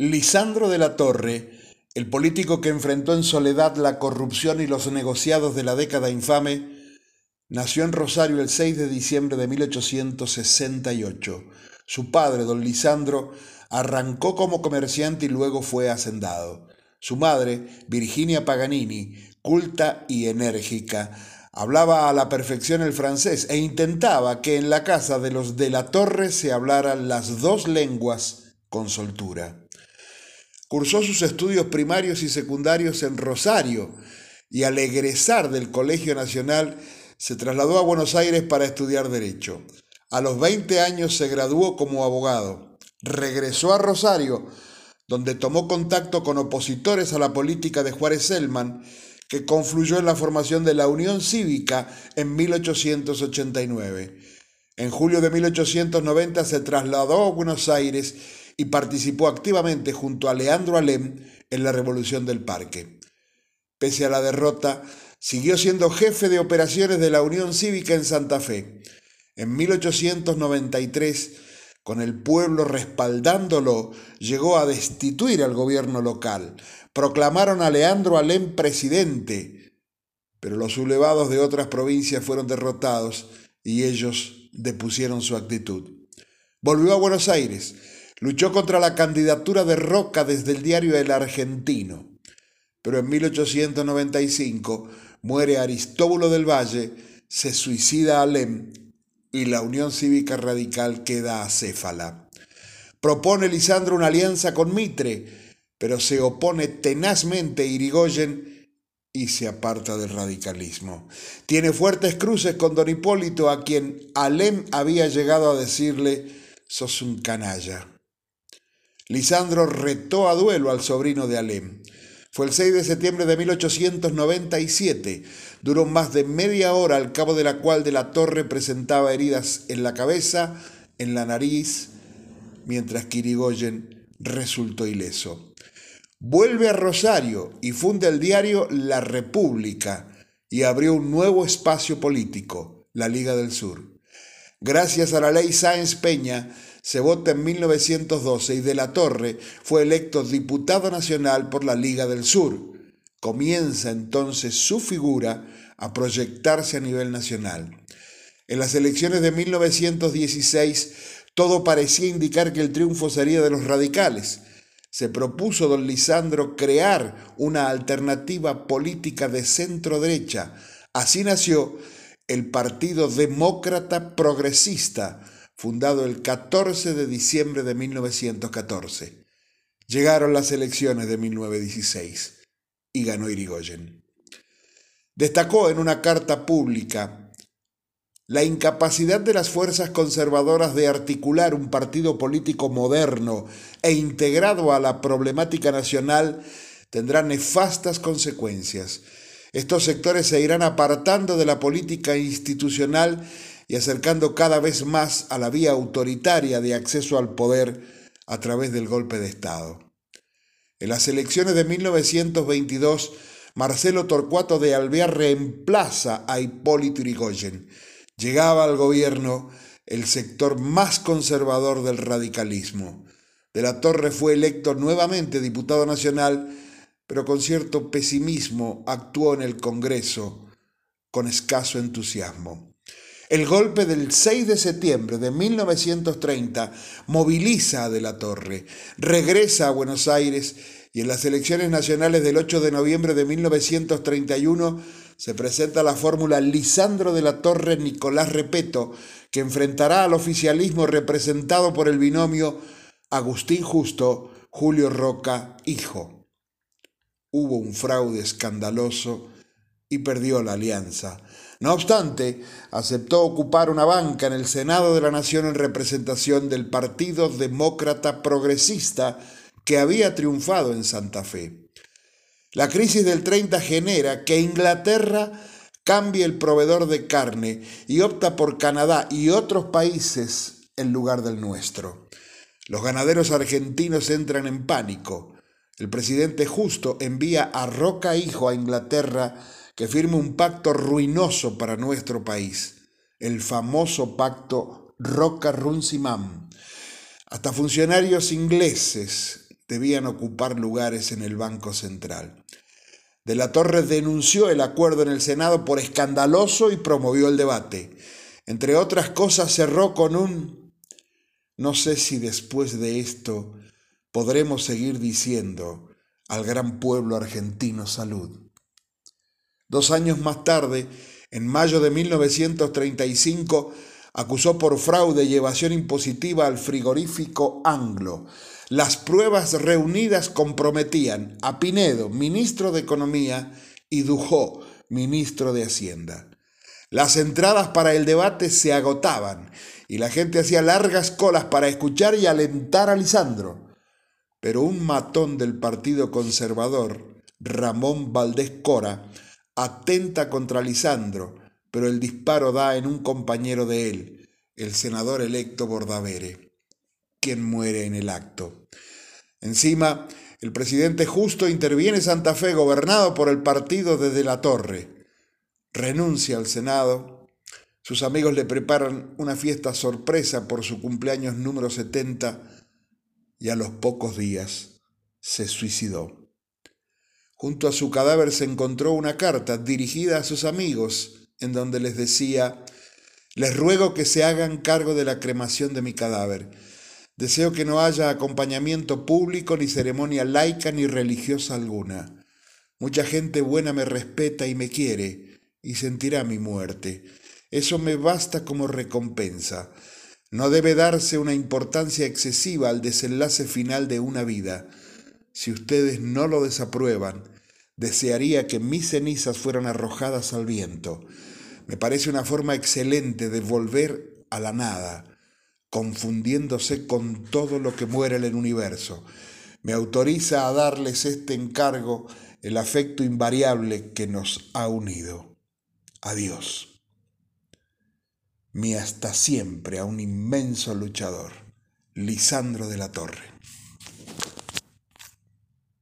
Lisandro de la Torre, el político que enfrentó en soledad la corrupción y los negociados de la década infame, nació en Rosario el 6 de diciembre de 1868. Su padre, don Lisandro, arrancó como comerciante y luego fue hacendado. Su madre, Virginia Paganini, culta y enérgica, hablaba a la perfección el francés e intentaba que en la casa de los de la Torre se hablaran las dos lenguas con soltura. Cursó sus estudios primarios y secundarios en Rosario y al egresar del Colegio Nacional se trasladó a Buenos Aires para estudiar Derecho. A los 20 años se graduó como abogado. Regresó a Rosario, donde tomó contacto con opositores a la política de Juárez Selman, que confluyó en la formación de la Unión Cívica en 1889. En julio de 1890 se trasladó a Buenos Aires y participó activamente junto a Leandro Alem en la Revolución del Parque. Pese a la derrota, siguió siendo jefe de operaciones de la Unión Cívica en Santa Fe. En 1893, con el pueblo respaldándolo, llegó a destituir al gobierno local. Proclamaron a Leandro Alem presidente, pero los sublevados de otras provincias fueron derrotados y ellos depusieron su actitud. Volvió a Buenos Aires, Luchó contra la candidatura de Roca desde el diario El Argentino, pero en 1895 muere Aristóbulo del Valle, se suicida Alem y la Unión Cívica Radical queda acéfala. Propone Lisandro una alianza con Mitre, pero se opone tenazmente a Irigoyen y se aparta del radicalismo. Tiene fuertes cruces con don Hipólito, a quien Alem había llegado a decirle, sos un canalla. Lisandro retó a duelo al sobrino de Alem. Fue el 6 de septiembre de 1897. Duró más de media hora, al cabo de la cual de la torre presentaba heridas en la cabeza, en la nariz, mientras Kirigoyen resultó ileso. Vuelve a Rosario y funda el diario La República y abrió un nuevo espacio político, la Liga del Sur. Gracias a la ley Sáenz Peña, se vota en 1912 y de la Torre fue electo diputado nacional por la Liga del Sur. Comienza entonces su figura a proyectarse a nivel nacional. En las elecciones de 1916 todo parecía indicar que el triunfo sería de los radicales. Se propuso don Lisandro crear una alternativa política de centro derecha. Así nació el Partido Demócrata Progresista, fundado el 14 de diciembre de 1914. Llegaron las elecciones de 1916 y ganó Irigoyen. Destacó en una carta pública la incapacidad de las fuerzas conservadoras de articular un partido político moderno e integrado a la problemática nacional tendrá nefastas consecuencias. Estos sectores se irán apartando de la política institucional y acercando cada vez más a la vía autoritaria de acceso al poder a través del golpe de Estado. En las elecciones de 1922, Marcelo Torcuato de Alvear reemplaza a Hipólito Yrigoyen. Llegaba al gobierno el sector más conservador del radicalismo. De la Torre fue electo nuevamente diputado nacional, pero con cierto pesimismo actuó en el Congreso con escaso entusiasmo. El golpe del 6 de septiembre de 1930 moviliza a De la Torre, regresa a Buenos Aires y en las elecciones nacionales del 8 de noviembre de 1931 se presenta la fórmula Lisandro de la Torre Nicolás Repeto, que enfrentará al oficialismo representado por el binomio Agustín Justo, Julio Roca, hijo. Hubo un fraude escandaloso y perdió la alianza. No obstante, aceptó ocupar una banca en el Senado de la Nación en representación del Partido Demócrata Progresista que había triunfado en Santa Fe. La crisis del 30 genera que Inglaterra cambie el proveedor de carne y opta por Canadá y otros países en lugar del nuestro. Los ganaderos argentinos entran en pánico. El presidente Justo envía a Roca Hijo a Inglaterra que firme un pacto ruinoso para nuestro país, el famoso pacto Roca-Runciman. Hasta funcionarios ingleses debían ocupar lugares en el Banco Central. De la Torre denunció el acuerdo en el Senado por escandaloso y promovió el debate. Entre otras cosas cerró con un no sé si después de esto podremos seguir diciendo al gran pueblo argentino salud. Dos años más tarde, en mayo de 1935, acusó por fraude y evasión impositiva al frigorífico Anglo. Las pruebas reunidas comprometían a Pinedo, ministro de Economía, y Dujó, ministro de Hacienda. Las entradas para el debate se agotaban y la gente hacía largas colas para escuchar y alentar a Lisandro. Pero un matón del Partido Conservador, Ramón Valdés Cora, atenta contra Lisandro, pero el disparo da en un compañero de él, el senador electo Bordavere, quien muere en el acto. Encima, el presidente justo interviene Santa Fe, gobernado por el partido desde la torre. Renuncia al Senado. Sus amigos le preparan una fiesta sorpresa por su cumpleaños número 70 y a los pocos días se suicidó. Junto a su cadáver se encontró una carta dirigida a sus amigos en donde les decía, les ruego que se hagan cargo de la cremación de mi cadáver. Deseo que no haya acompañamiento público ni ceremonia laica ni religiosa alguna. Mucha gente buena me respeta y me quiere y sentirá mi muerte. Eso me basta como recompensa. No debe darse una importancia excesiva al desenlace final de una vida. Si ustedes no lo desaprueban, desearía que mis cenizas fueran arrojadas al viento. Me parece una forma excelente de volver a la nada, confundiéndose con todo lo que muere en el universo. Me autoriza a darles este encargo el afecto invariable que nos ha unido. Adiós. Mi hasta siempre a un inmenso luchador, Lisandro de la Torre.